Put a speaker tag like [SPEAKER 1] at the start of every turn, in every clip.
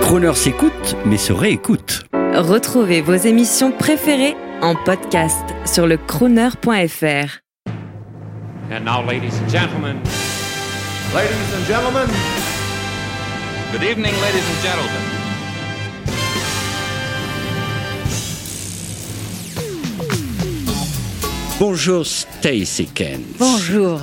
[SPEAKER 1] Croner s'écoute, mais se réécoute.
[SPEAKER 2] Retrouvez vos émissions préférées en podcast sur le crooner.fr.
[SPEAKER 3] And now, ladies and gentlemen,
[SPEAKER 4] Ladies and gentlemen,
[SPEAKER 3] good evening, ladies and gentlemen.
[SPEAKER 1] Bonjour Stacy Kent.
[SPEAKER 5] Bonjour.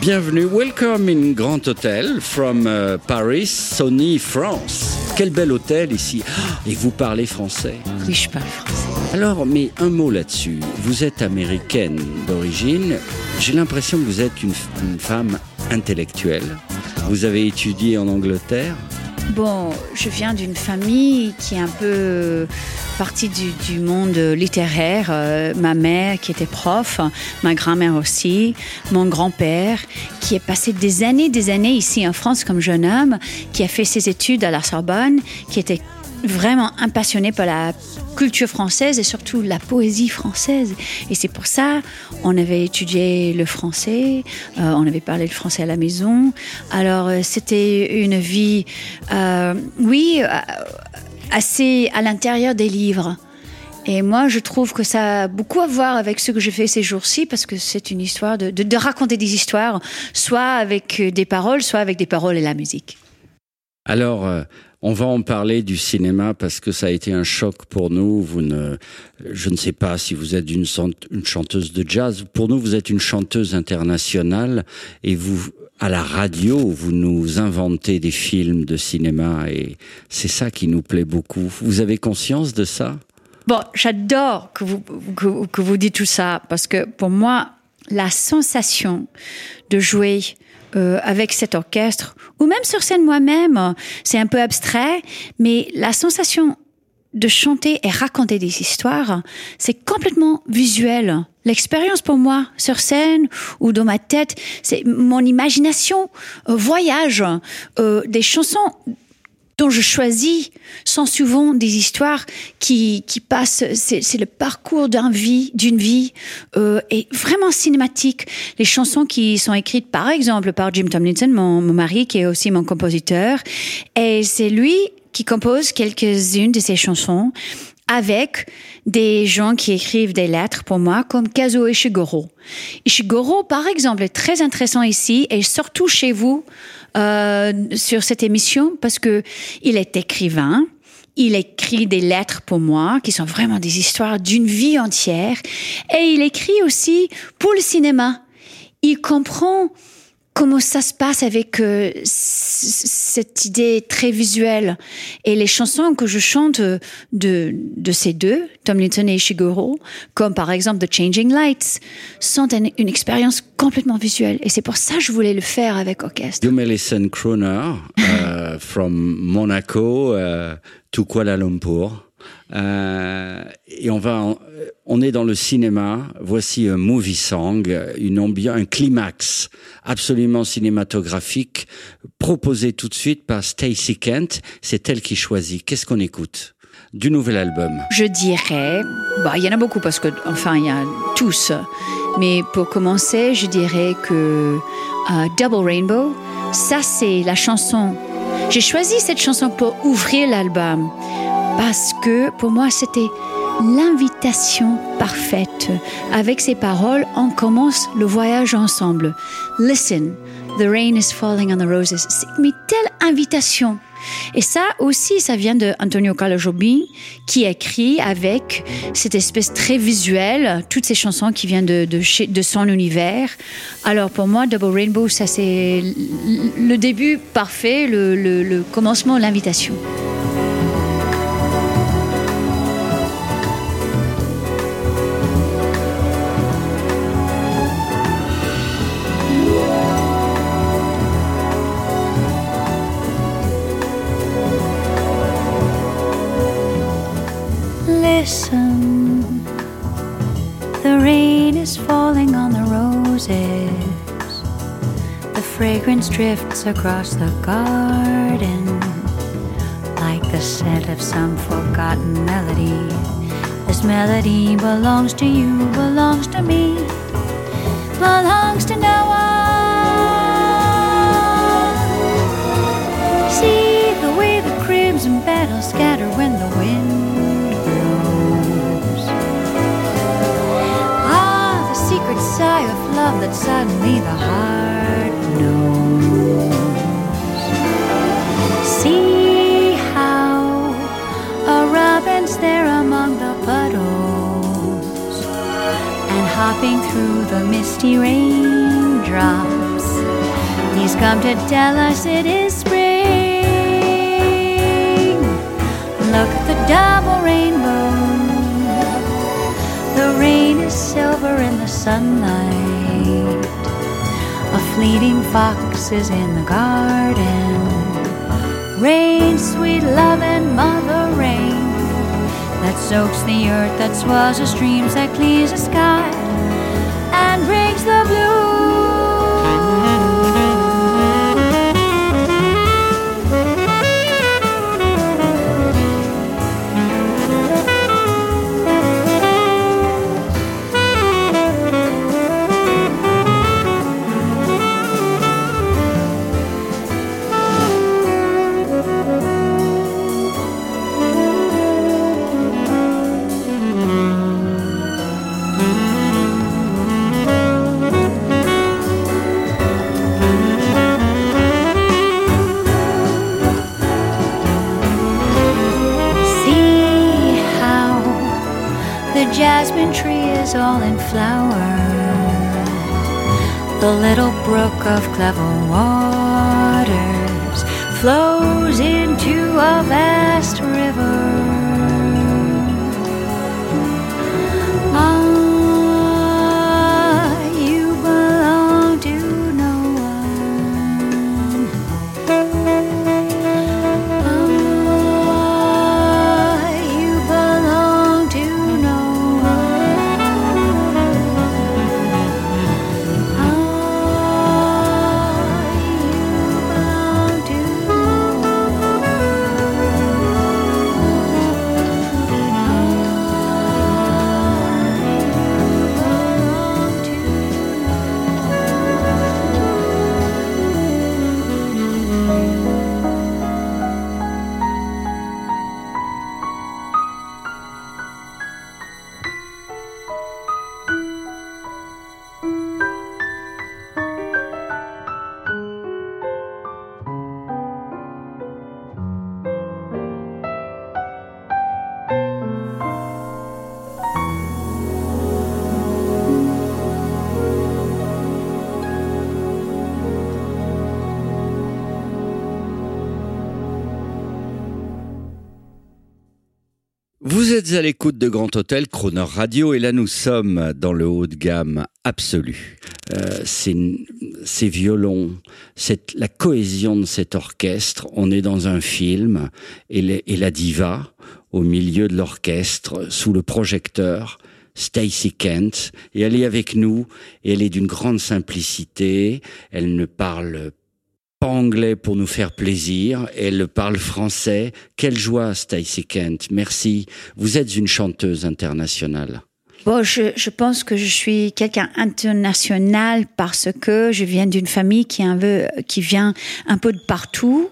[SPEAKER 1] Bienvenue, welcome in Grand Hôtel from uh, Paris, Sony, France. Quel bel hôtel ici. Ah, Et vous parlez français.
[SPEAKER 5] Oui, je parle français.
[SPEAKER 1] Alors, mais un mot là-dessus. Vous êtes américaine d'origine. J'ai l'impression que vous êtes une, une femme intellectuelle. Vous avez étudié en Angleterre.
[SPEAKER 5] Bon, je viens d'une famille qui est un peu partie du, monde littéraire. Euh, ma mère qui était prof, ma grand-mère aussi, mon grand-père qui est passé des années, des années ici en France comme jeune homme, qui a fait ses études à la Sorbonne, qui était vraiment impassionné par la culture française et surtout la poésie française. Et c'est pour ça on avait étudié le français, euh, on avait parlé le français à la maison. Alors euh, c'était une vie, euh, oui, assez à l'intérieur des livres. Et moi, je trouve que ça a beaucoup à voir avec ce que je fais ces jours-ci, parce que c'est une histoire de, de, raconter des histoires, soit avec des paroles, soit avec des paroles et la musique.
[SPEAKER 1] Alors, on va en parler du cinéma parce que ça a été un choc pour nous. Vous ne, je ne sais pas si vous êtes une, chan- une chanteuse de jazz. Pour nous, vous êtes une chanteuse internationale et vous, à la radio, vous nous inventez des films de cinéma et c'est ça qui nous plaît beaucoup. Vous avez conscience de ça?
[SPEAKER 5] Bon, j'adore que vous, que vous dites tout ça, parce que pour moi, la sensation de jouer euh, avec cet orchestre, ou même sur scène moi-même, c'est un peu abstrait, mais la sensation de chanter et raconter des histoires, c'est complètement visuel. L'expérience pour moi sur scène ou dans ma tête, c'est mon imagination euh, voyage euh, des chansons dont je choisis sont souvent des histoires qui, qui passent, c'est le parcours d'un vie, d'une vie, euh, et vraiment cinématique. Les chansons qui sont écrites, par exemple, par Jim Tomlinson, mon, mon mari, qui est aussi mon compositeur, et c'est lui qui compose quelques-unes de ces chansons avec des gens qui écrivent des lettres pour moi, comme Kazuo Ishiguro. Ishiguro, par exemple, est très intéressant ici, et surtout chez vous, euh, sur cette émission parce que il est écrivain. Il écrit des lettres pour moi qui sont vraiment des histoires d'une vie entière et il écrit aussi pour le cinéma. Il comprend comment ça se passe avec euh, cette idée très visuelle et les chansons que je chante euh, de, de ces deux, Tomlinson et Ishiguro, comme par exemple The Changing Lights, sont une, expérience complètement visuelle et c'est pour ça que je voulais le faire avec orchestre.
[SPEAKER 1] You may listen Kroner uh, from Monaco uh, to Kuala Lumpur. Euh, et on va, en- on est dans le cinéma. Voici un movie song, une ambiance, un climax absolument cinématographique, proposé tout de suite par Stacey Kent. C'est elle qui choisit. Qu'est-ce qu'on écoute du nouvel album?
[SPEAKER 5] Je dirais, bah, il y en a beaucoup parce que, enfin, il y a tous. Mais pour commencer, je dirais que euh, Double Rainbow, ça c'est la chanson. J'ai choisi cette chanson pour ouvrir l'album parce que pour moi c'était l'invitation parfaite. Avec ces paroles, on commence le voyage ensemble. Listen, the rain is falling on the roses. Mais telle invitation. Et ça aussi, ça vient de Antonio Carlo Jobim, qui écrit avec cette espèce très visuelle, toutes ces chansons qui viennent de, son univers. Alors pour moi, Double Rainbow, ça c'est le début parfait, le- le commencement, l'invitation. Listen, the rain is falling on the roses. The fragrance drifts across the garden like the scent of some forgotten melody. This melody belongs to you, belongs to me, belongs to no one. See the way the crimson only the heart knows. See how a robin's there among the puddles and hopping through the misty raindrops. He's come to tell us it is spring. Look at the double rainbow. The rain is silver in the sunlight. Fleeting fox is in the garden. Rain, sweet love, and mother rain that soaks the earth, that swells the streams, that clears the sky
[SPEAKER 1] êtes à l'écoute de Grand Hôtel Croner Radio et là nous sommes dans le haut de gamme absolu. Euh, ces violons, la cohésion de cet orchestre. On est dans un film et la diva au milieu de l'orchestre sous le projecteur. Stacy Kent et elle est avec nous et elle est d'une grande simplicité. Elle ne parle pas anglais pour nous faire plaisir, elle parle français. Quelle joie, Stacy Kent. Merci. Vous êtes une chanteuse internationale.
[SPEAKER 5] Bon, je, je pense que je suis quelqu'un international parce que je viens d'une famille qui, un peu, qui vient un peu de partout.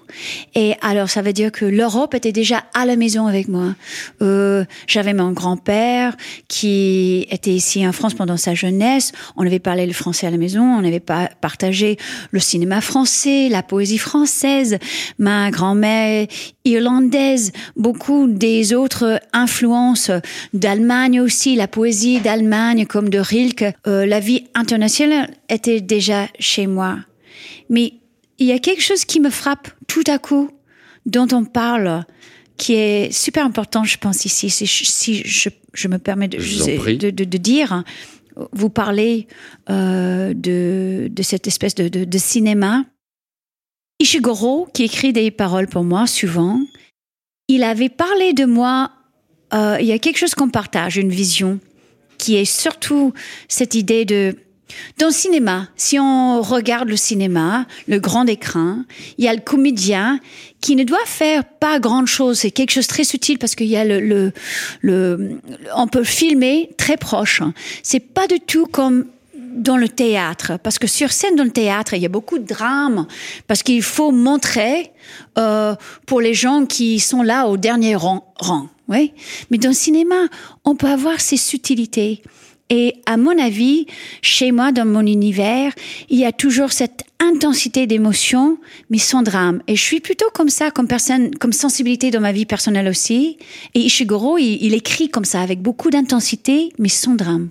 [SPEAKER 5] Et alors, ça veut dire que l'Europe était déjà à la maison avec moi. Euh, J'avais mon grand-père qui était ici en France pendant sa jeunesse. On avait parlé le français à la maison. On avait pas partagé le cinéma français, la poésie française. Ma grand-mère irlandaise, beaucoup des autres influences d'Allemagne aussi, la poésie d'Allemagne comme de Rilke. Euh, la vie internationale était déjà chez moi. Mais il y a quelque chose qui me frappe tout à coup, dont on parle, qui est super important, je pense, ici, si, je- si je, je me permets de, de, de- de dire. Vous parlez euh, de, de cette espèce de, de, de cinéma. Ishiguro, qui écrit des paroles pour moi souvent, il avait parlé de moi. euh, il y a quelque chose qu'on partage, une vision, qui est surtout cette idée de dans le cinéma, si on regarde le cinéma, le grand écran, il y a le comédien qui ne doit faire pas grand chose. C'est quelque chose de très subtil parce qu'il y a le, le, le, on peut filmer très proche. C'est pas du tout comme dans le théâtre, parce que sur scène dans le théâtre, il y a beaucoup de drames, parce qu'il faut montrer euh, pour les gens qui sont là au dernier rang. rang oui, mais dans le cinéma, on peut avoir ces subtilités. Et à mon avis, chez moi, dans mon univers, il y a toujours cette intensité d'émotion, mais sans drame. Et je suis plutôt comme ça, comme personne, comme sensibilité dans ma vie personnelle aussi. Et Ishiguro, il, il écrit comme ça, avec beaucoup d'intensité, mais sans drame.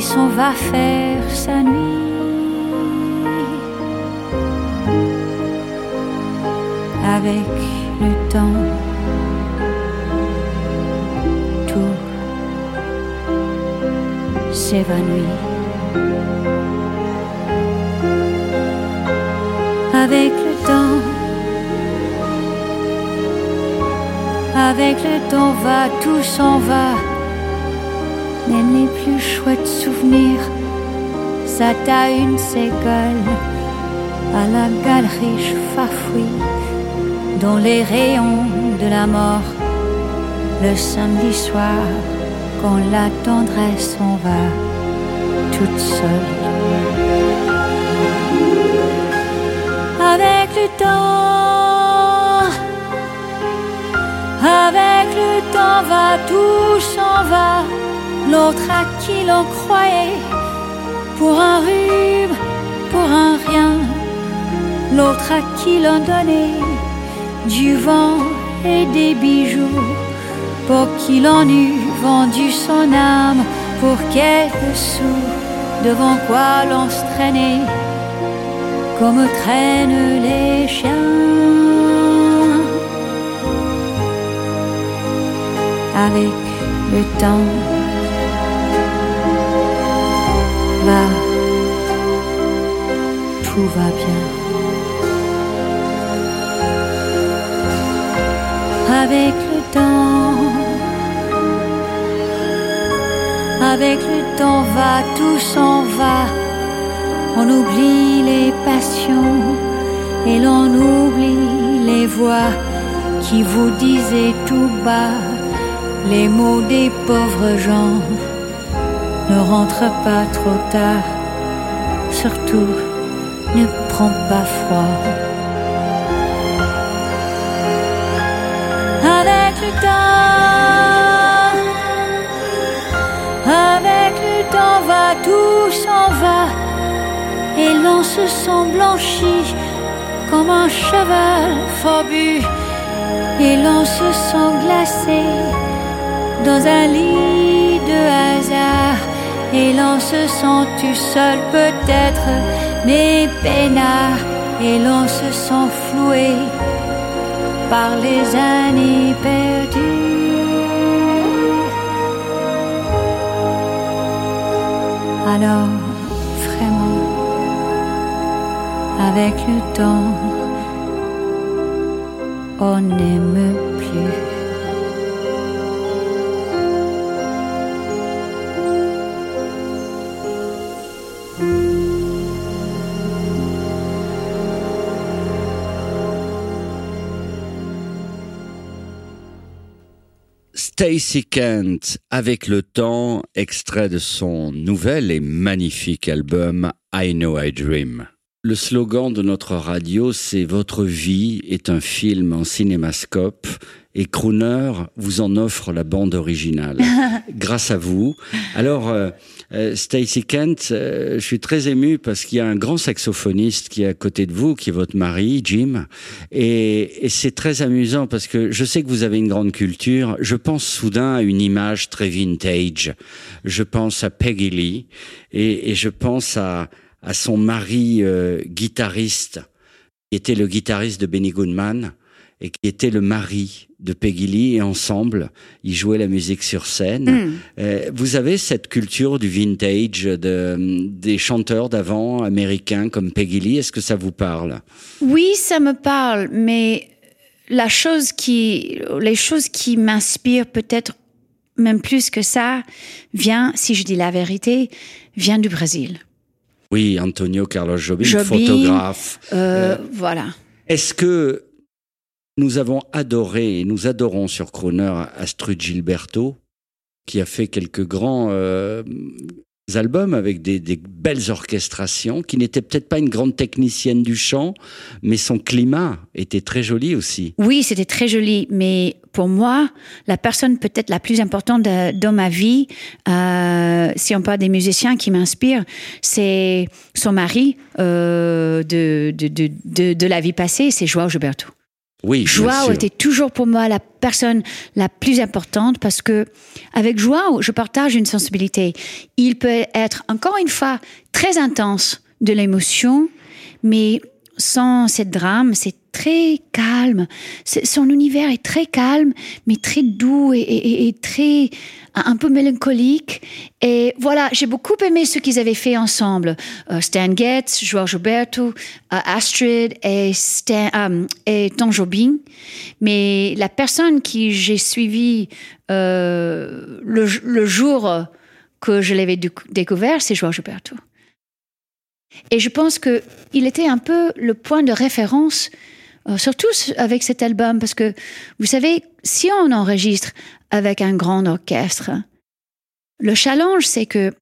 [SPEAKER 6] qui s'en va faire sa nuit. Avec le temps, tout s'évanouit. Avec le temps, avec le temps va, tout s'en va. Les plus chouettes souvenirs, ça t'a une ségole à la galerie fafouille dans les rayons de la mort. Le samedi soir, quand la tendresse s'en va toute seule. Avec le temps, avec le temps va, tout s'en va. L'autre à qui l'on croyait, pour un rhume, pour un rien. L'autre à qui l'on donnait du vent et des bijoux, pour qui l'on eût vendu son âme pour quelques sous, devant quoi l'on se traînait, comme traînent les chiens. Avec le temps, va, tout va bien. avec le temps. Avec le temps va, tout s'en va. On oublie les passions et l'on oublie les voix qui vous disaient tout bas les mots des pauvres gens. Ne rentre pas trop tard, surtout ne prends pas froid. avec le temps. Avec le temps va, tout s'en va. Et l'on se sent blanchi comme un cheval forbu. Et l'on se sent glacé dans un lit de hasard. Et l'on se sent tout seul peut-être, mais peinard. Et l'on se sent floué par les années perdues. Alors, vraiment, avec le temps, on n'aime plus.
[SPEAKER 1] Stacy Kent, avec le temps, extrait de son nouvel et magnifique album I Know I Dream. Le slogan de notre radio, c'est Votre vie est un film en cinémascope et Crooner vous en offre la bande originale. grâce à vous. Alors, euh, Stacey Kent, euh, je suis très ému parce qu'il y a un grand saxophoniste qui est à côté de vous, qui est votre mari, Jim. Et, et c'est très amusant parce que je sais que vous avez une grande culture. Je pense soudain à une image très vintage. Je pense à Peggy Lee et, et je pense à, à son mari euh, guitariste, qui était le guitariste de Benny Goodman et qui était le mari de Peggy Lee et ensemble, ils jouaient la musique sur scène.
[SPEAKER 5] Mm.
[SPEAKER 1] Euh, vous avez cette culture du vintage de, des chanteurs d'avant américains comme Peggy Lee. Est-ce que ça vous parle?
[SPEAKER 5] Oui, ça me parle, mais la chose qui, les choses qui m'inspirent peut-être même plus que ça, vient, si je dis la vérité, vient du Brésil.
[SPEAKER 1] Oui, Antonio Carlos Jobim,
[SPEAKER 5] Jobim,
[SPEAKER 1] photographe.
[SPEAKER 5] Euh, voilà.
[SPEAKER 1] Est-ce que nous avons adoré et nous adorons sur Croner Astrud Gilberto, qui a fait quelques grands euh, albums avec des, belles orchestrations, qui n'était peut-être pas une grande technicienne du chant, mais son climat était très joli aussi.
[SPEAKER 5] Oui, c'était très joli, mais pour moi, la personne peut-être la plus importante de- dans ma vie, euh, si on parle des musiciens qui m'inspirent, c'est son mari euh, de, de, de la vie passée, c'est Joao Gilberto.
[SPEAKER 1] Oui,
[SPEAKER 5] Joao était toujours pour moi la personne la plus importante parce que avec Joao, je partage une sensibilité. Il peut être encore une fois très intense de l'émotion, mais sans cette drame, c'est très calme. Son univers est très calme, mais très doux et, très un peu mélancolique. Et voilà, j'ai beaucoup aimé ce qu'ils avaient fait ensemble. Euh, Stan Getz, Joao Gilberto, euh, Astrid et, Stan, euh. Mais la personne qui j'ai suivi euh, le, jour que je l'avais décou- découvert, c'est Joao Gilberto. Et je pense que il était un peu le point de référence, surtout avec cet album, parce que vous savez, si on enregistre avec un grand orchestre, le challenge, c'est que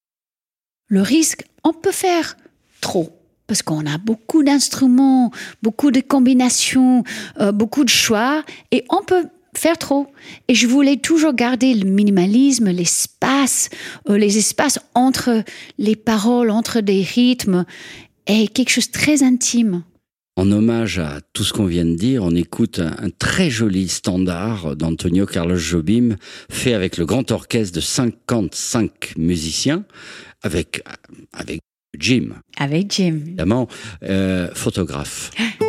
[SPEAKER 5] le risque, on peut faire trop. Parce qu'on a beaucoup d'instruments, beaucoup de combinations, euh, beaucoup de choix, et on peut faire trop. Et je voulais toujours garder le minimalisme, l'espace, euh, les espaces entre les paroles, entre des rythmes, et quelque chose de très intime.
[SPEAKER 1] En hommage à tout ce qu'on vient de dire, on écoute un, un très joli standard d'Antonio Carlos Jobim, fait avec le grand orchestre de 55 musiciens, avec, avec Jim,
[SPEAKER 5] Avec Jim.
[SPEAKER 1] évidemment, euh, photographe.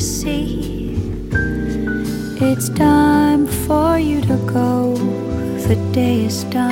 [SPEAKER 6] sea. It's time for you to go, the day is done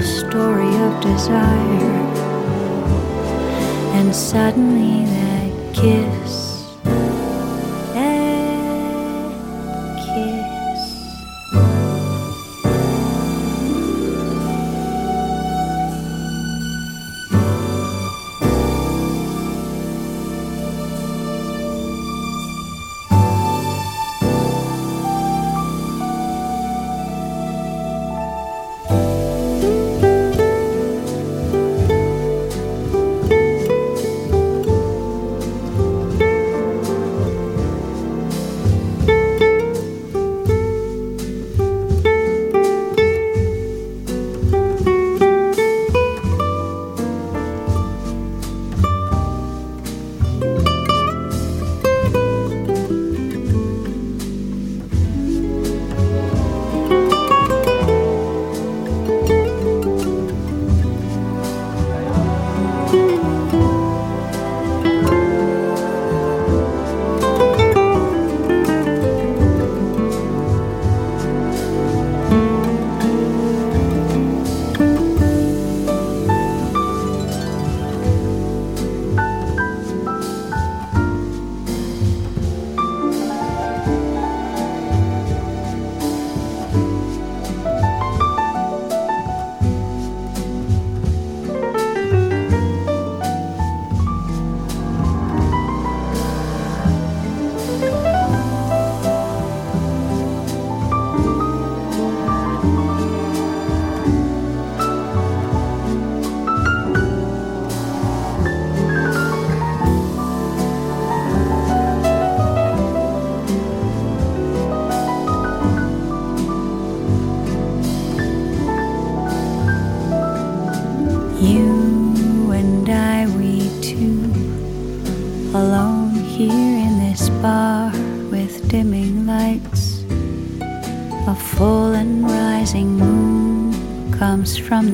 [SPEAKER 6] simple story of desire. And suddenly that kiss.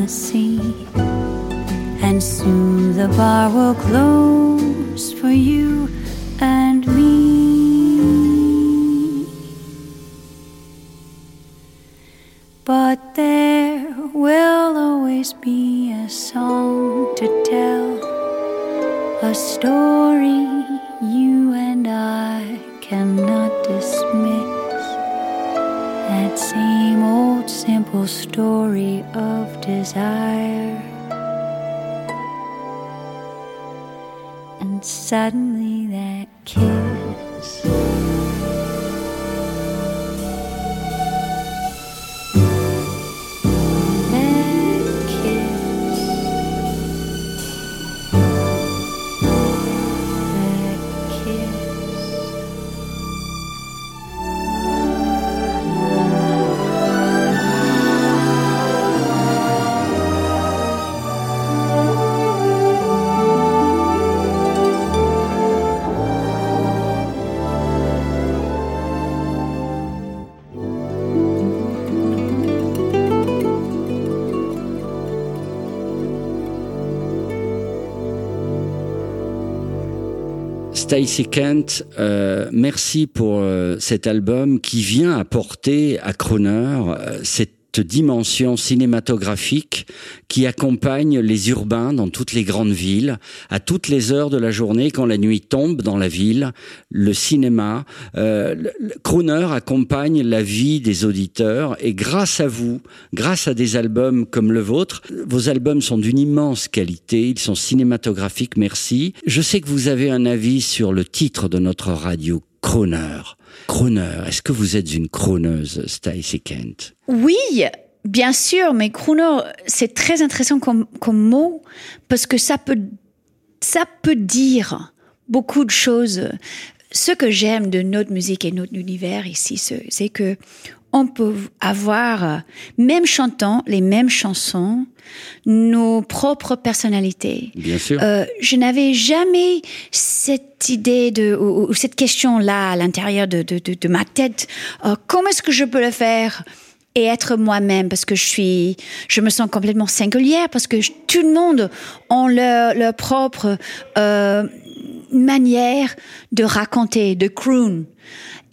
[SPEAKER 6] The sea, and soon the bar will close
[SPEAKER 1] Stacey Kent, euh, merci pour euh, cet album qui vient apporter à Croner euh, cette dimension cinématographique qui accompagne les urbains dans toutes les grandes villes, à toutes les heures de la journée, quand la nuit tombe dans la ville, le cinéma. Euh, accompagne la vie des auditeurs et grâce à vous, grâce à des albums comme le vôtre, vos albums sont d'une immense qualité, ils sont cinématographiques, merci. Je sais que vous avez un avis sur le titre de notre radio, Croner. Croner, est-ce que vous êtes une croneuse, Stacey Kent?
[SPEAKER 5] Oui, bien sûr, mais crooner, c'est très intéressant comme, comme mot parce que ça peut, ça peut dire beaucoup de choses. Ce que j'aime de notre musique et notre univers ici, c'est que on peut avoir, même chantant les mêmes chansons, nos propres personnalités.
[SPEAKER 1] Bien sûr.
[SPEAKER 5] Euh, je n'avais jamais cette idée de ou, ou cette question là à l'intérieur de, de, de, de ma tête. Euh, comment est-ce que je peux le faire et être moi-même? Parce que je suis, je me sens complètement singulière parce que je- tout le monde a leur, leur propre euh, manière de raconter, de croon.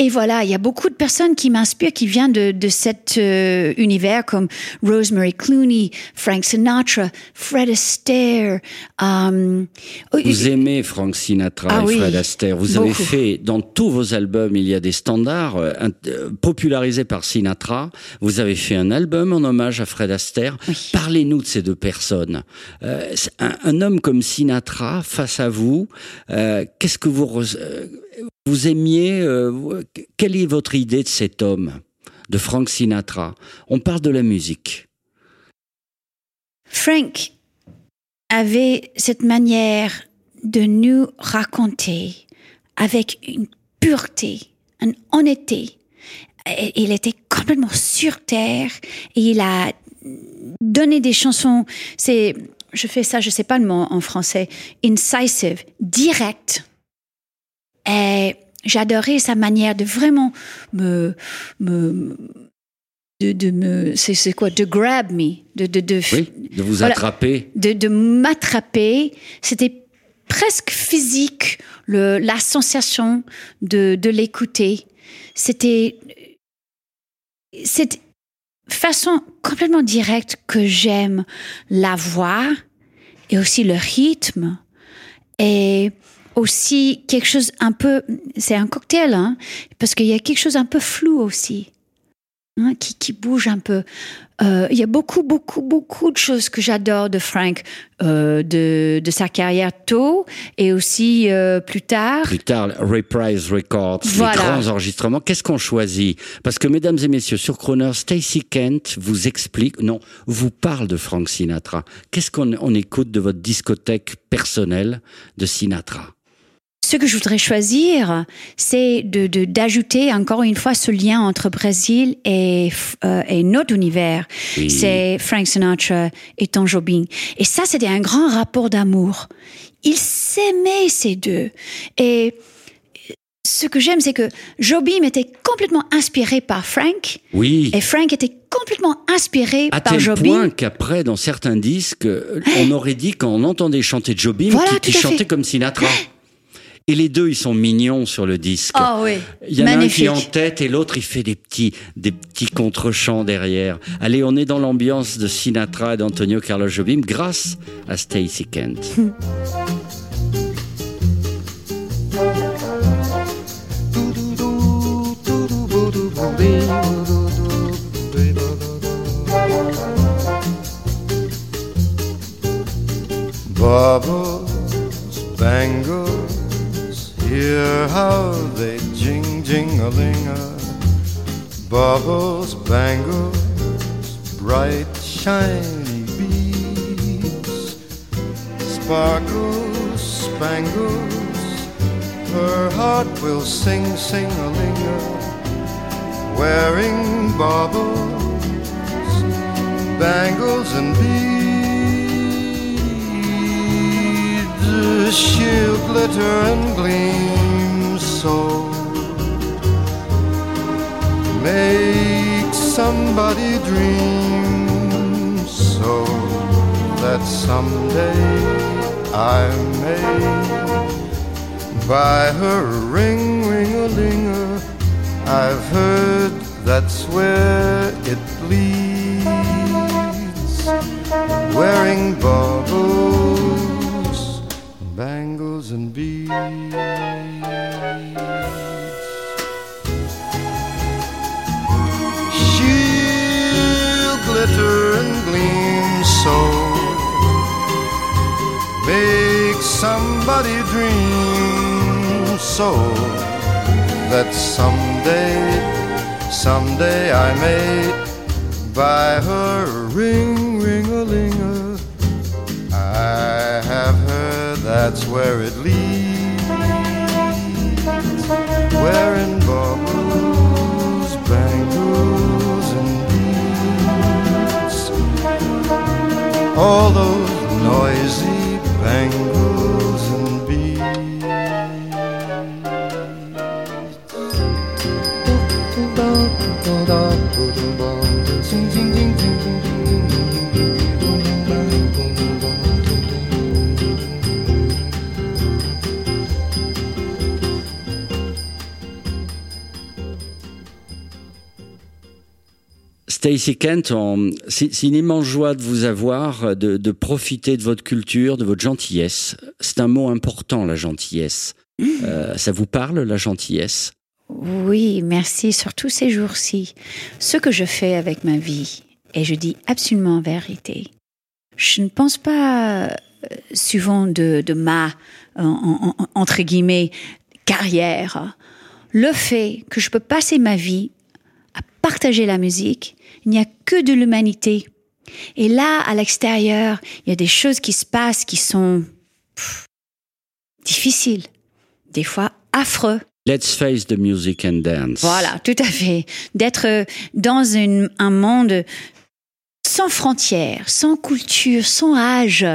[SPEAKER 5] Et voilà, il y a beaucoup de personnes qui m'inspirent, qui viennent de, de cet euh, univers comme Rosemary Clooney, Frank Sinatra, Fred Astaire. euh,
[SPEAKER 1] Vous aimez Frank Sinatra
[SPEAKER 5] Ah
[SPEAKER 1] et
[SPEAKER 5] oui,
[SPEAKER 1] Fred Astaire. Vous avez fait dans tous vos albums, il y a des standards euh, euh, popularisés par Sinatra. Vous avez fait un album en hommage à Fred Astaire. Parlez-nous de ces deux personnes. Euh, un, un homme comme Sinatra face à vous, euh, qu'est-ce que vous euh, vous aimiez euh, Quelle est votre idée de cet homme, de Frank Sinatra? On parle de la musique.
[SPEAKER 5] Frank avait cette manière de nous raconter avec une pureté, une honnêteté. Et- Il était complètement sur terre et il a donné des chansons. C'est, je fais ça, je sais pas le mot en français, incisive, direct. Et j'adorais sa manière de vraiment me, me, de, de me, c'est, quoi, de grab me, de, de, de,
[SPEAKER 1] Oui, de vous
[SPEAKER 5] Voilà.
[SPEAKER 1] attraper.
[SPEAKER 5] de, de m'attraper. C'était presque physique, le, la sensation de, de l'écouter. C'était cette façon complètement directe que j'aime la voix et aussi le rythme et aussi quelque chose un peu, c'est un cocktail, hein, parce qu'il y a quelque chose un peu flou aussi, hein, qui, qui bouge un peu. Euh, il y a beaucoup, beaucoup, beaucoup de choses que j'adore de Frank, euh, de, de sa carrière tôt et aussi euh, plus tard.
[SPEAKER 1] Plus tard, Reprise Records,
[SPEAKER 5] Voilà.
[SPEAKER 1] les grands enregistrements. Qu'est-ce qu'on choisit? Parce que, mesdames et messieurs, sur Croner, Stacy Kent vous explique, non, vous parle de Frank Sinatra. Qu'est-ce qu'on on écoute de votre discothèque personnelle de Sinatra?
[SPEAKER 5] Ce que je voudrais choisir, c'est de d'ajouter encore une fois ce lien entre Brésil et, euh, et notre univers.
[SPEAKER 1] Oui.
[SPEAKER 5] C'est Frank Sinatra et Tom Jobim. Et ça, c'était un grand rapport d'amour. Ils s'aimaient ces deux. Et ce que j'aime, c'est que Jobim était complètement inspiré par Frank
[SPEAKER 1] Oui.
[SPEAKER 5] et Frank était complètement inspiré
[SPEAKER 1] À
[SPEAKER 5] par
[SPEAKER 1] tel
[SPEAKER 5] Jobim.
[SPEAKER 1] point qu'après, dans certains disques, on aurait dit quand on entendait chanter Jobim
[SPEAKER 5] Voilà,
[SPEAKER 1] qu'il chantait comme Sinatra. Et les deux, ils sont mignons sur le disque.
[SPEAKER 5] Oh oui,
[SPEAKER 1] Il y en a un qui est en tête et l'autre il fait des petits, des petits contre-chants derrière. Allez, on est dans l'ambiance de Sinatra et d'Antonio Carlos Jobim grâce à Stacy Kent.
[SPEAKER 4] Bubbles, bangles, hear how they jing jing a ling Bubbles, bangles, bright shiny beads, sparkles, spangles, her heart will sing sing a ling wearing baubles, bangles and beads. She'll glitter and gleam so. Make somebody dream so that someday I may buy her ring, ring a linger. I've heard that's where it leads. Wearing baubles, and beads. She'll glitter and gleam so. Make somebody dream so that someday, someday I may buy her a ring, ring a linger. I have heard that's where it leads, where in bubbles, bangles, and beads, all those noisy bangles and beads.
[SPEAKER 1] Stacy Kent, c'est une immense joie de vous avoir, de, de profiter de votre culture, de votre gentillesse. C'est un mot important, la gentillesse. Euh, ça vous parle, la gentillesse?
[SPEAKER 5] Oui, merci, surtout ces jours-ci. Ce que je fais avec ma vie, et je dis absolument la vérité, je ne pense pas euh, souvent de, de ma, en- en- en- entre guillemets, carrière. Le fait que je peux passer ma vie à partager la musique, il n'y a que de l'humanité. Et là, à l'extérieur, il y a des choses qui se passent qui sont pff, difficiles, des fois affreux.
[SPEAKER 1] Let's face the music and dance.
[SPEAKER 5] Voilà, tout à fait. D'être dans une- un monde sans frontières, sans culture, sans âge,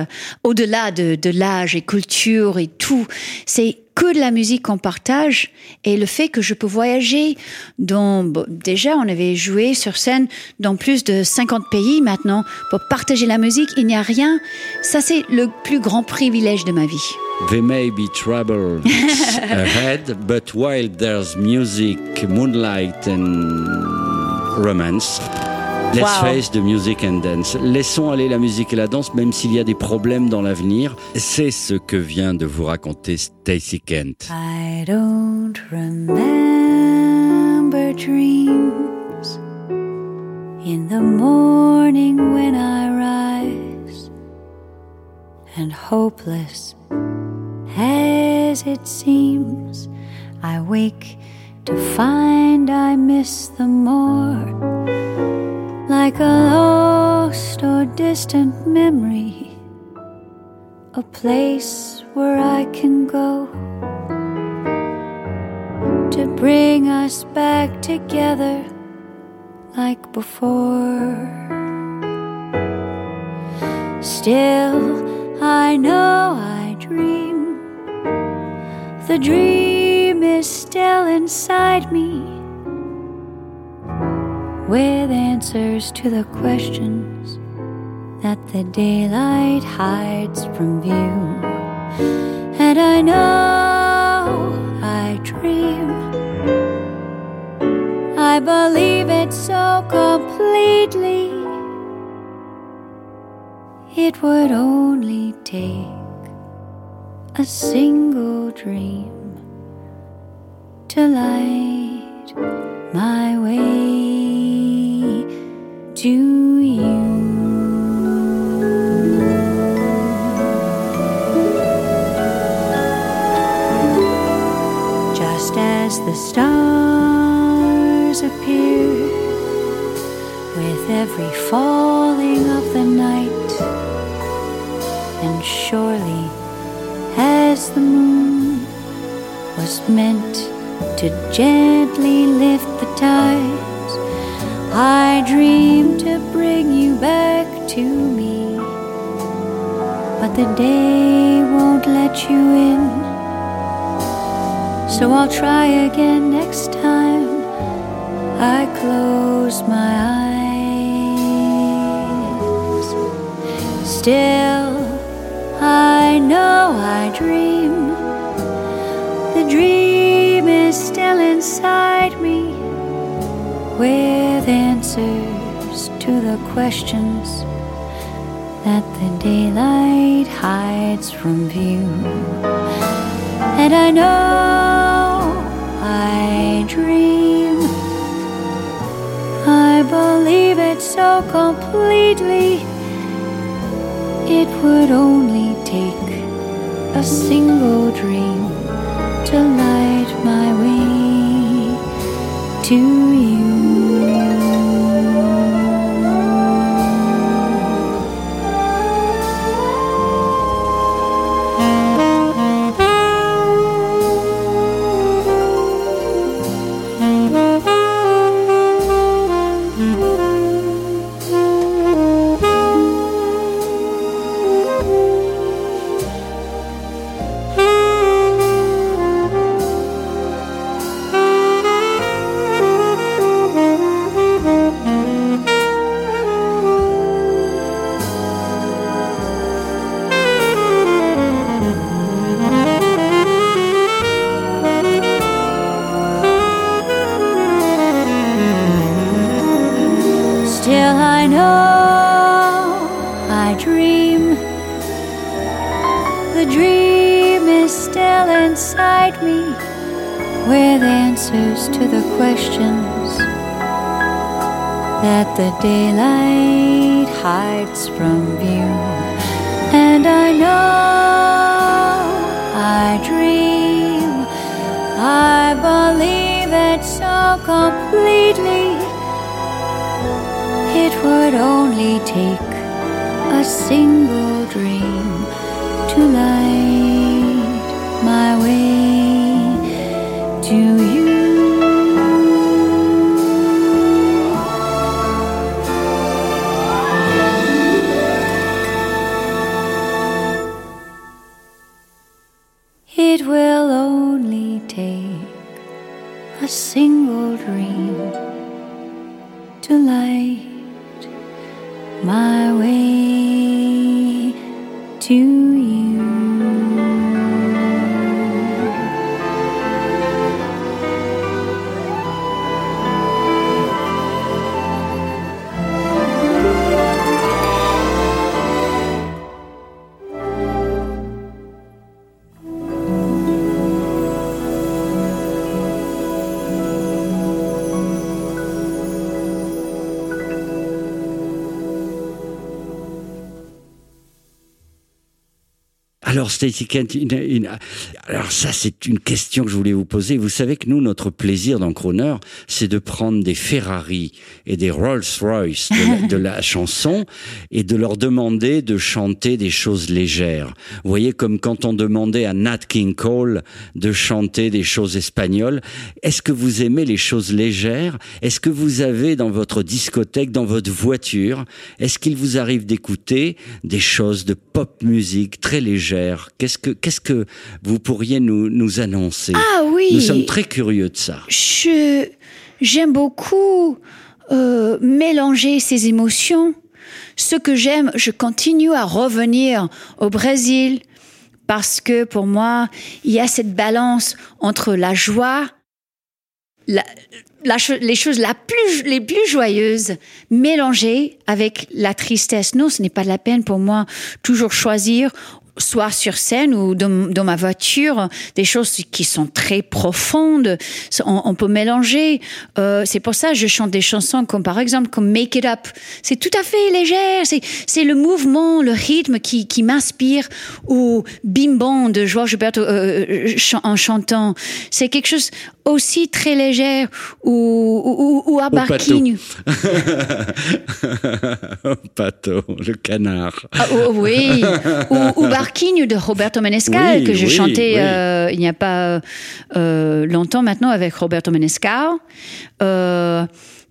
[SPEAKER 5] au-delà de, de l'âge et culture et tout. C'est que de la musique qu'on partage et le fait que je peux voyager dans, bon, déjà on avait joué sur scène dans plus de 50 pays maintenant pour partager la musique, il n'y a rien. Ça c'est le plus grand privilège de ma vie.
[SPEAKER 1] There may be trouble ahead, but while there's music, moonlight and romance, let's
[SPEAKER 5] Wow.
[SPEAKER 1] face the music and dance. Laissons aller la musique et la danse, même s'il y a des problèmes dans l'avenir. C'est ce que vient de vous raconter Stacy Kent.
[SPEAKER 6] I don't remember dreams in the morning when I rise, and hopeless as it seems, I wake to find I miss them more, like a lost or distant memory, a place where I can go to bring us back together like before. Still, I know I dream. The dream is still inside me with answers to the questions that the daylight hides from view. And I know I dream. I believe it so completely. It would only take a single dream to light my way to you. just as the stars appear with every falling of the night, and surely as the moon was meant to gently the day won't let you in. So I'll try again next time I close my eyes. Still, I know I dream. The dream is still inside me with answers to the questions daylight hides from view. And I know I dream. I believe it so completely. It would only take a single dream the daylight hides from view. And I know I dream, I believe it so completely. It would only take a single dream
[SPEAKER 1] Alors, Stacy Kent, une- une- alors ça, c'est une question que je voulais vous poser. Vous savez que nous, notre plaisir dans Croner, c'est de prendre des Ferrari et des Rolls-Royce de, la- de la chanson et de leur demander de chanter des choses légères. Vous voyez, comme quand on demandait à Nat King Cole de chanter des choses espagnoles. Est-ce que vous aimez les choses légères? Est-ce que vous avez dans votre discothèque, dans votre voiture, est-ce qu'il vous arrive d'écouter des choses de pop musique très légères? Qu'est-ce que qu'est-ce que vous pourriez nous nous annoncer
[SPEAKER 5] Ah oui.
[SPEAKER 1] Nous sommes très curieux de ça.
[SPEAKER 5] Je j'aime beaucoup euh, mélanger ces émotions. Ce que j'aime, je continue à revenir au Brésil parce que pour moi, il y a cette balance entre la joie, la, la cho- les choses la plus, les plus joyeuses mélangées avec la tristesse. Non, ce n'est pas de la peine pour moi toujours choisir soit sur scène ou dans, dans ma voiture, des choses qui sont très profondes. On, on peut mélanger. Euh, c'est pour ça que je chante des chansons comme par exemple comme Make It Up. C'est tout à fait légère. C'est c'est le mouvement, le rythme qui, qui m'inspire. Ou Bim Bam de Georges Gilberto euh, chan- en chantant. C'est quelque chose aussi très légère. Ou ou, ou, à
[SPEAKER 1] Au.
[SPEAKER 5] Barquinho.
[SPEAKER 1] Pato, le canard.
[SPEAKER 5] Ah, oh, oui, ou, ou De Roberto Menescal
[SPEAKER 1] Oui,
[SPEAKER 5] que j'ai
[SPEAKER 1] oui,
[SPEAKER 5] chanté
[SPEAKER 1] oui.
[SPEAKER 5] euh, il n'y a pas euh, longtemps maintenant avec Roberto Menescal. Euh,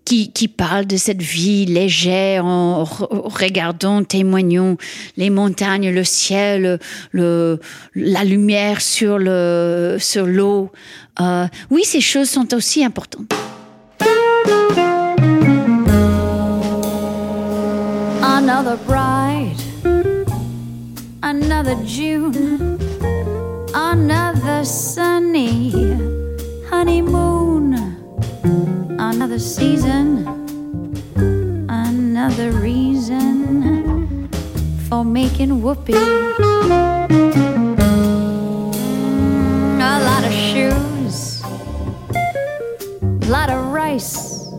[SPEAKER 5] qui, qui parle de cette vie légère en re- regardant, témoignant les montagnes, le ciel, le, la lumière sur le sur l'eau. Euh, oui, ces choses sont aussi importantes.
[SPEAKER 6] Another bride, another June, another sunny honeymoon, another season, another reason for making whoopee. A lot of shoes, a lot of rice.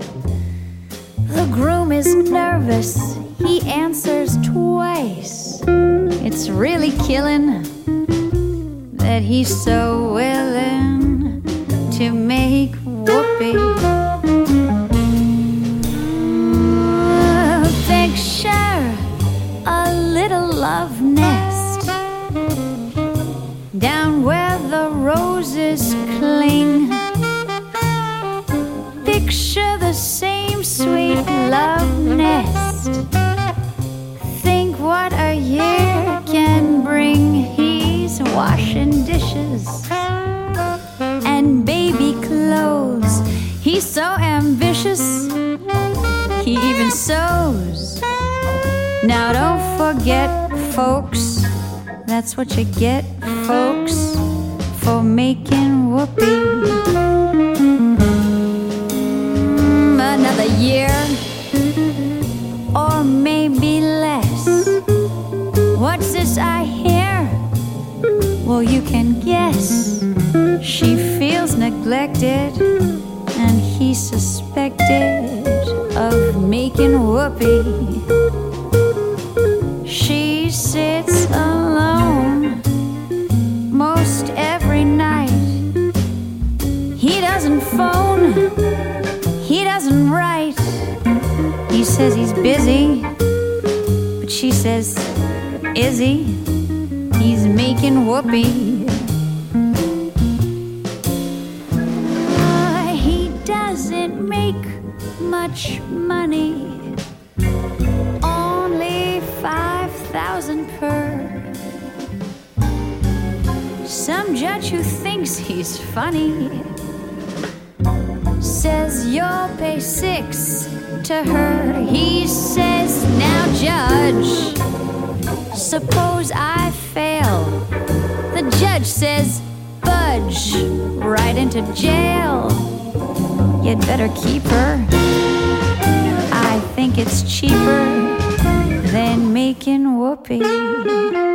[SPEAKER 6] The groom is nervous. He answers twice. It's really killing that he's so willing to make whoopee. Picture a little love nest down where the roses cling. Picture the same sweet love nest. Washing dishes and baby clothes. He's so ambitious, he even sews. Now don't forget, folks, that's what you get, folks, for making whoopee. Another year, or maybe less. What's this I? Well, you can guess she feels neglected, and he suspected of making whoopee. She sits alone most every night. He doesn't phone, he doesn't write. He says he's busy, but she says, Is he? He's making whoopee. Uh, he doesn't make much money, only 5,000 per. Some judge who thinks he's funny says you'll pay six to her. He says, Now, judge, suppose I fail. The judge says, Budge, right into jail. You'd better keep her. I think it's cheaper than making whoopee.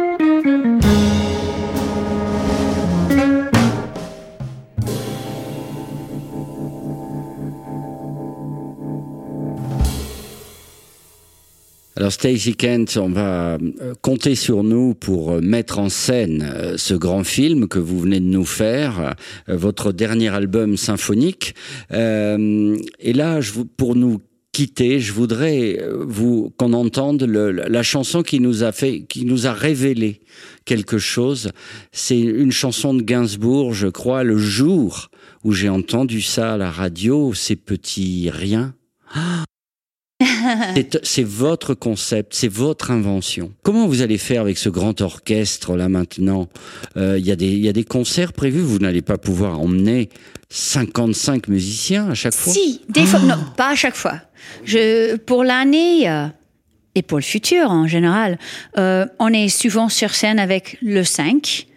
[SPEAKER 1] Alors Stacey Kent, on va euh, compter sur nous pour euh, mettre en scène euh, ce grand film que vous venez de nous faire, votre dernier album symphonique. Euh, et là, je pour nous quitter, je voudrais vous qu'on entende le- la chanson qui nous a fait, qui nous a révélé quelque chose. C'est une chanson de Gainsbourg, je crois, le jour où j'ai entendu ça à la radio, ces petits riens. C'est- votre concept, c'est votre invention. Comment vous allez faire avec ce grand orchestre là maintenant? Euh, Il y, a des- il y a des concerts prévus, vous n'allez pas pouvoir emmener 55 musiciens à chaque fois?
[SPEAKER 5] Si, des fois, non, pas à chaque fois. Je, pour l'année euh, et pour le futur en général, euh, on est souvent sur scène avec le 5,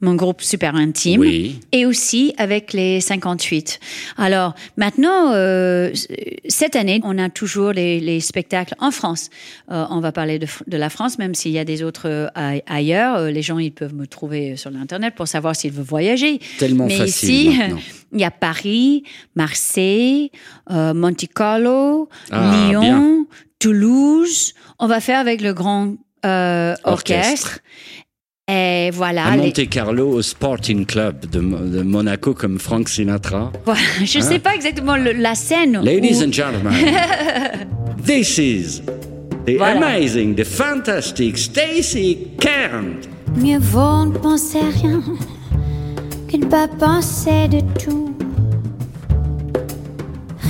[SPEAKER 5] mon groupe super intime,
[SPEAKER 1] Oui.
[SPEAKER 5] et aussi avec les 58. Alors maintenant, euh, cette année, on a toujours les, les spectacles en France. Euh, on va parler de, de la France, même s'il y a des autres euh, ai- ailleurs. Euh, Les gens, ils peuvent me trouver sur l'internet pour savoir s'ils veulent voyager.
[SPEAKER 1] Tellement
[SPEAKER 5] Mais
[SPEAKER 1] facile
[SPEAKER 5] ici,
[SPEAKER 1] maintenant.
[SPEAKER 5] il y a Paris, Marseille, euh, Monte Carlo,
[SPEAKER 1] Ah,
[SPEAKER 5] Lyon,
[SPEAKER 1] bien.
[SPEAKER 5] Toulouse. On va faire avec le grand euh,
[SPEAKER 1] Orchestre.
[SPEAKER 5] orchestre. Et voilà.
[SPEAKER 1] À
[SPEAKER 5] les-
[SPEAKER 1] Monte Carlo, au Sporting Club de, de Monaco, comme Frank Sinatra.
[SPEAKER 5] voilà. Je ne sais pas exactement le- la scène.
[SPEAKER 1] Hein? Ladies
[SPEAKER 5] où-
[SPEAKER 1] and gentlemen, this is the
[SPEAKER 5] Voilà.
[SPEAKER 1] amazing, the fantastic Stacy Kent.
[SPEAKER 6] Mieux vaut ne penser à rien que ne pas penser de tout.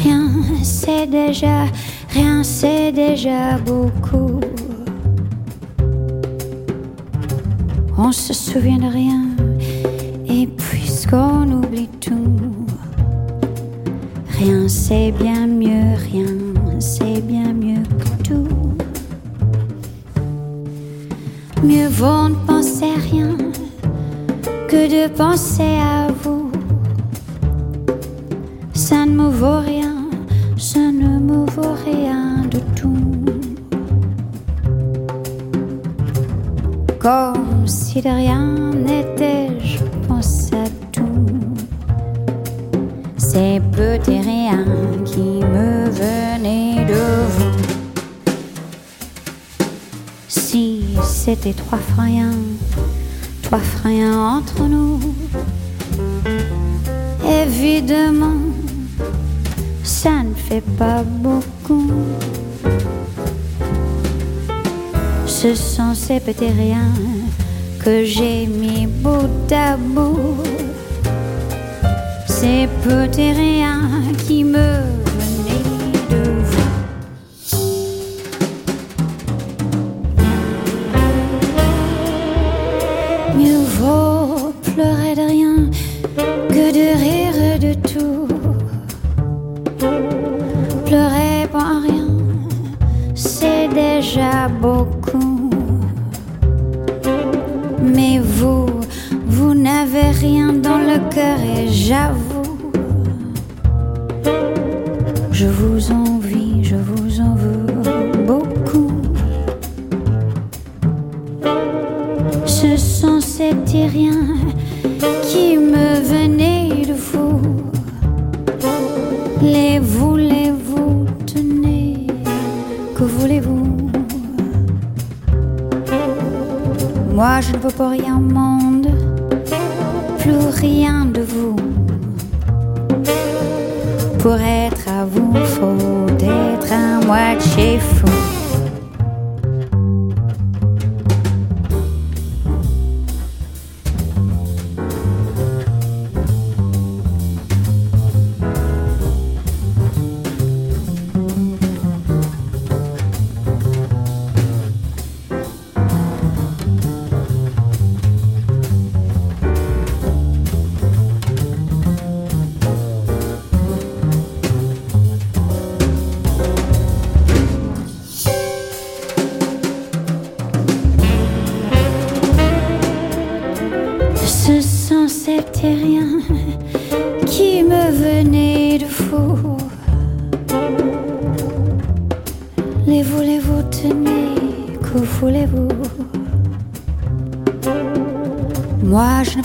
[SPEAKER 6] Rien, c'est déjà, rien, c'est déjà beaucoup. On se souvient de rien, et puisqu'on oublie tout, rien, c'est bien mieux, rien, c'est bien mieux que tout. Mieux vaut ne penser à rien que de penser à vous. Ça ne me vaut rien, ça ne me vaut rien de tout. Comme si de rien n'était, je pense à tout. Ces petits riens qui me venaient de vous. Si c'était trois frères, trois frères entre nous, évidemment, ça ne fait pas beaucoup. Ce sont ces petits riens que j'ai mis bout à bout. Ces petits riens qui me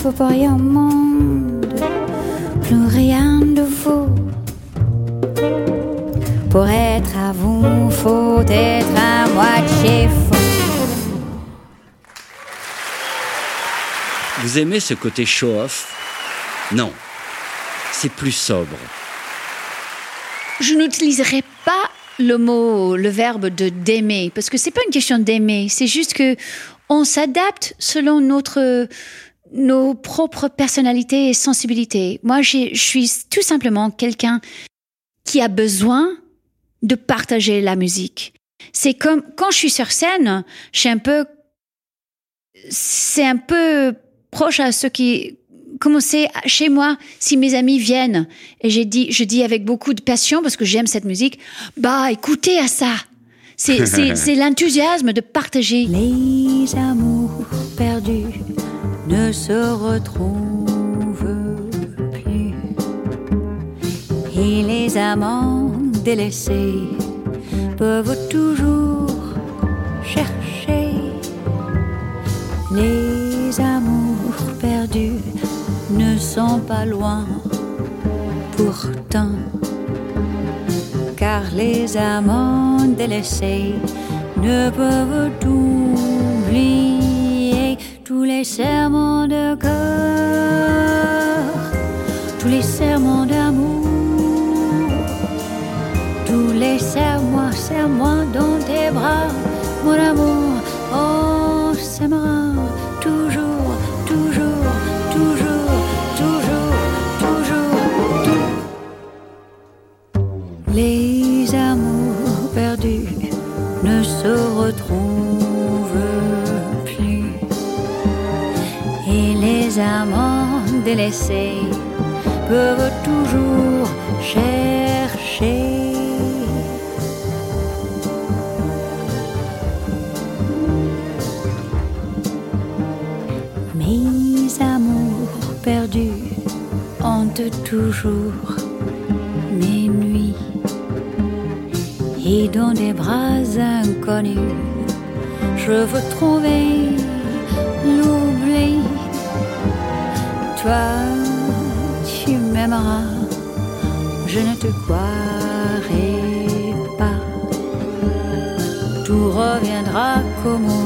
[SPEAKER 6] Peux pas rien au monde, plus rien de vous. Pour être à vous, faut être à moitié fou.
[SPEAKER 1] Vous aimez ce côté show-off? Non. C'est plus sobre.
[SPEAKER 5] Je n'utiliserai pas le mot, le verbe de d'aimer, parce que c'est pas une question d'aimer, c'est juste que on s'adapte selon notre nos propres personnalités et sensibilités. Moi, je suis tout simplement quelqu'un qui a besoin de partager la musique. C'est comme quand je suis sur scène, je suis un peu, c'est un peu proche à ceux qui, comment c'est chez moi, si mes amis viennent et j'ai dit, je dis avec beaucoup de passion parce que j'aime cette musique, bah écoutez à ça. C'est, c'est, c'est l'enthousiasme de partager.
[SPEAKER 6] Les amours perdus ne se retrouvent plus. Et les amants délaissés peuvent toujours chercher. Les amours perdus ne sont pas loin pourtant. Car les amants délaissés ne peuvent oublier tous les serments de cœur, tous les serments d'amour, tous les serre-moi, serre-moi dans tes bras, mon amour, oh, s'aimera délaissés peuvent toujours chercher. Mes amours perdus hantent toujours mes nuits et dans des bras inconnus, je veux trouver Tu m'aimeras, je ne te croirai pas. Tout reviendra comme au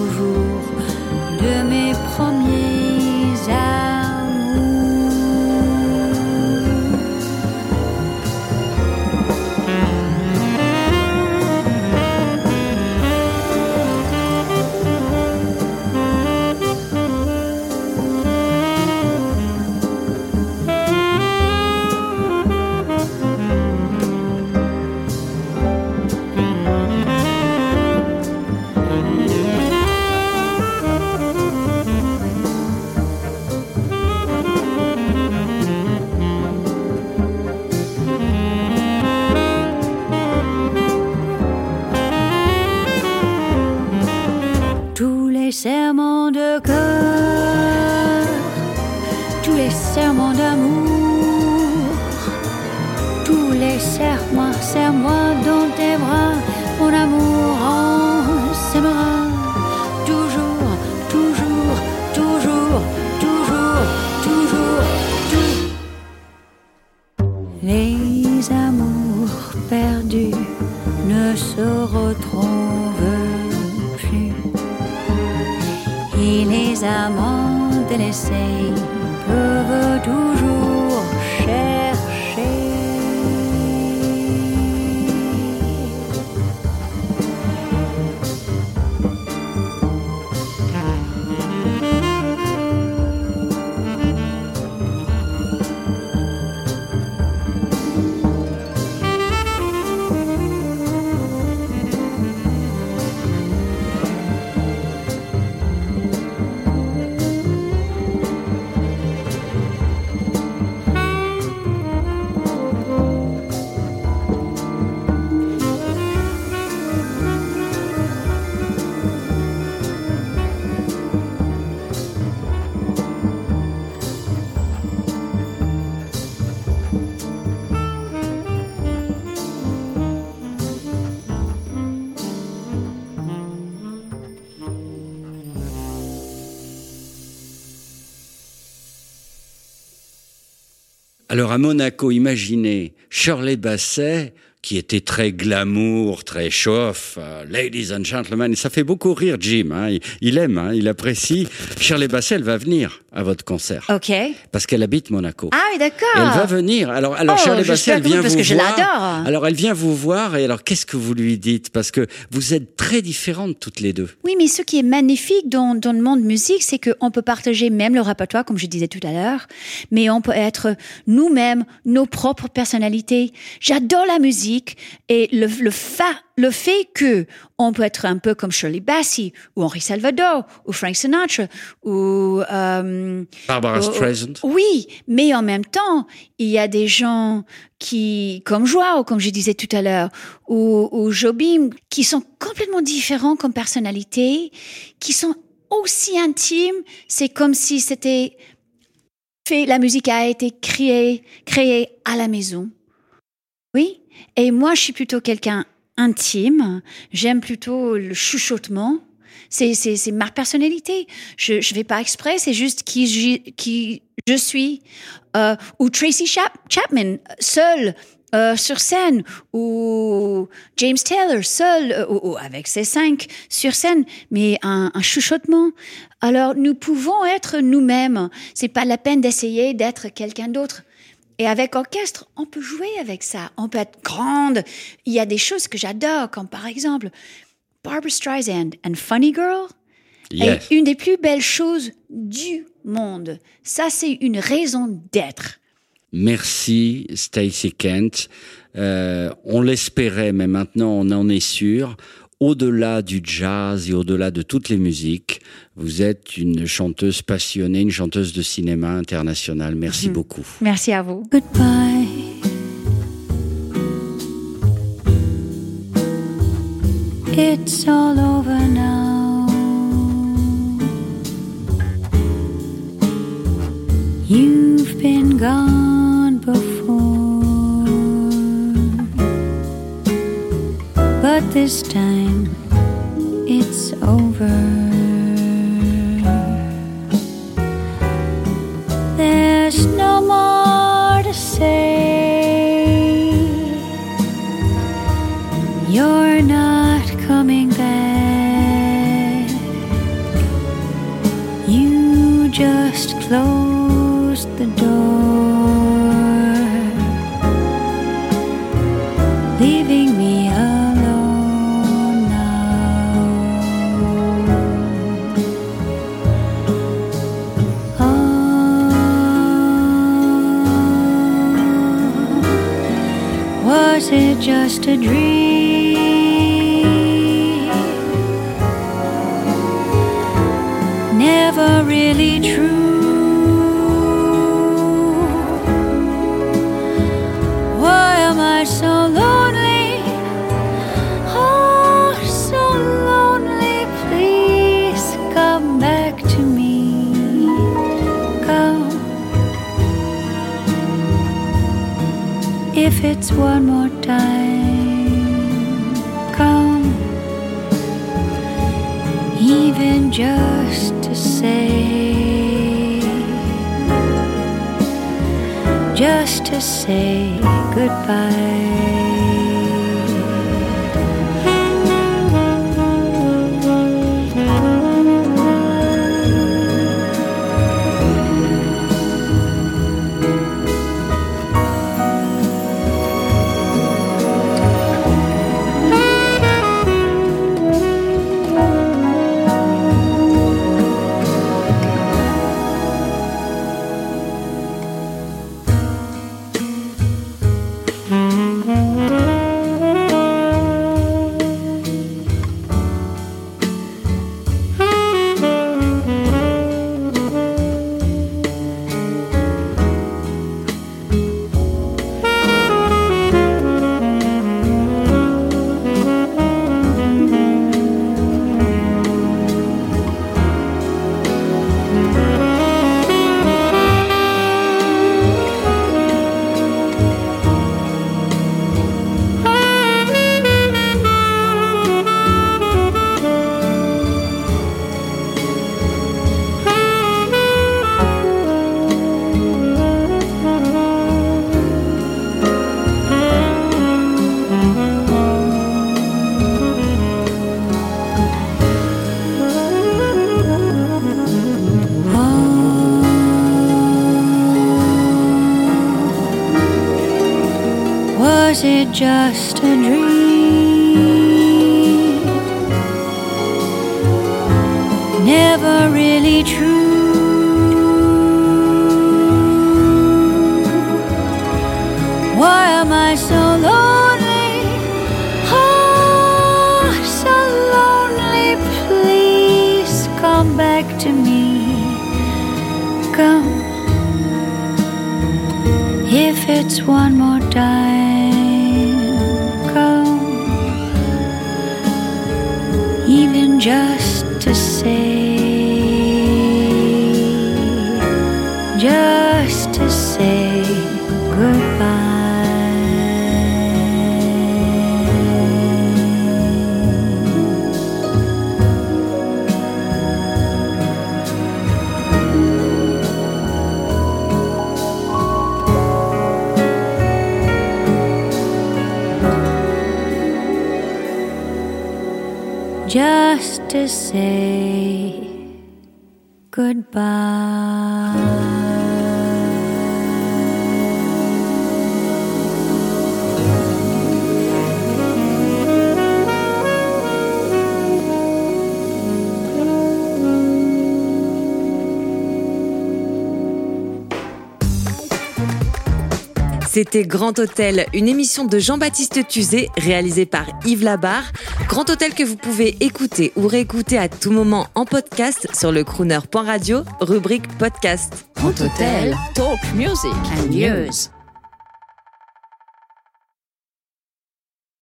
[SPEAKER 1] Alors à Monaco, imaginez Shirley Basset qui était très glamour, très chauffe, euh, ladies and gentlemen. Et ça fait beaucoup rire Jim. Hein. Il, il aime, hein, il apprécie. Shirley Basset, elle va venir à votre concert
[SPEAKER 5] Ok.
[SPEAKER 1] parce qu'elle habite Monaco.
[SPEAKER 5] Ah oui, d'accord.
[SPEAKER 1] Elle va venir. Alors, alors
[SPEAKER 5] Oh,
[SPEAKER 1] Basset, elle vient
[SPEAKER 5] parce
[SPEAKER 1] vous
[SPEAKER 5] que je
[SPEAKER 1] voir.
[SPEAKER 5] l'adore.
[SPEAKER 1] Alors, elle vient vous voir. Et alors, qu'est-ce que vous lui dites? Parce que vous êtes très différentes toutes les deux.
[SPEAKER 5] Oui, mais ce qui est magnifique dans, dans le monde musique, c'est qu'on peut partager même le répertoire, comme je disais tout à l'heure, mais on peut être nous-mêmes, nos propres personnalités. J'adore la musique et le, le, fa- le fait que on peut être un peu comme Shirley Bassey ou Henri Salvador ou Frank Sinatra ou euh,
[SPEAKER 1] Barbara Streisand.
[SPEAKER 5] Oui, mais en même temps, il y a des gens qui, comme Joao, comme je disais tout à l'heure, ou, ou Jobim, qui sont complètement différents comme personnalité, qui sont aussi intimes. C'est comme si c'était fait, la musique a été créée, créée à la maison. Oui. Et moi, je suis plutôt quelqu'un intime. J'aime plutôt le chuchotement. C'est, ma personnalité. Je, je vais pas exprès, c'est juste qui je, suis. Euh, ou Tracy Chap- Chapman, seul euh, sur scène, ou James Taylor, seul, euh, ou avec ses cinq sur scène, mais un, un chuchotement. Alors, nous pouvons être nous-mêmes. C'est pas la peine d'essayer d'être quelqu'un d'autre. Et avec orchestre, on peut jouer avec ça. On peut être grande. Il y a des choses que j'adore, comme par exemple Barbara Streisand and Funny Girl
[SPEAKER 1] Yes.
[SPEAKER 5] est une des plus belles choses du monde. Ça, c'est une raison d'être.
[SPEAKER 1] Merci Stacy Kent. Euh, on l'espérait, mais maintenant on en est sûr. Au-delà du jazz et au-delà de toutes les musiques, vous êtes une chanteuse passionnée, une chanteuse de cinéma internationale. Merci beaucoup.
[SPEAKER 5] Merci à vous.
[SPEAKER 6] Goodbye. It's all over now. You've been gone before, but this time it's over. There's no more to say. You're not coming back. You just closed just a dream? If it's one more time, come. Even just to say, just to say goodbye. It just a dream? Never really true.
[SPEAKER 2] C'était Grand Hôtel, une émission de Jean-Baptiste Tuzet réalisée par Yves Labarre. Grand Hôtel que vous pouvez écouter ou réécouter à tout moment en podcast sur le crooner.radio, rubrique podcast.
[SPEAKER 7] Grand Hôtel, talk music and news.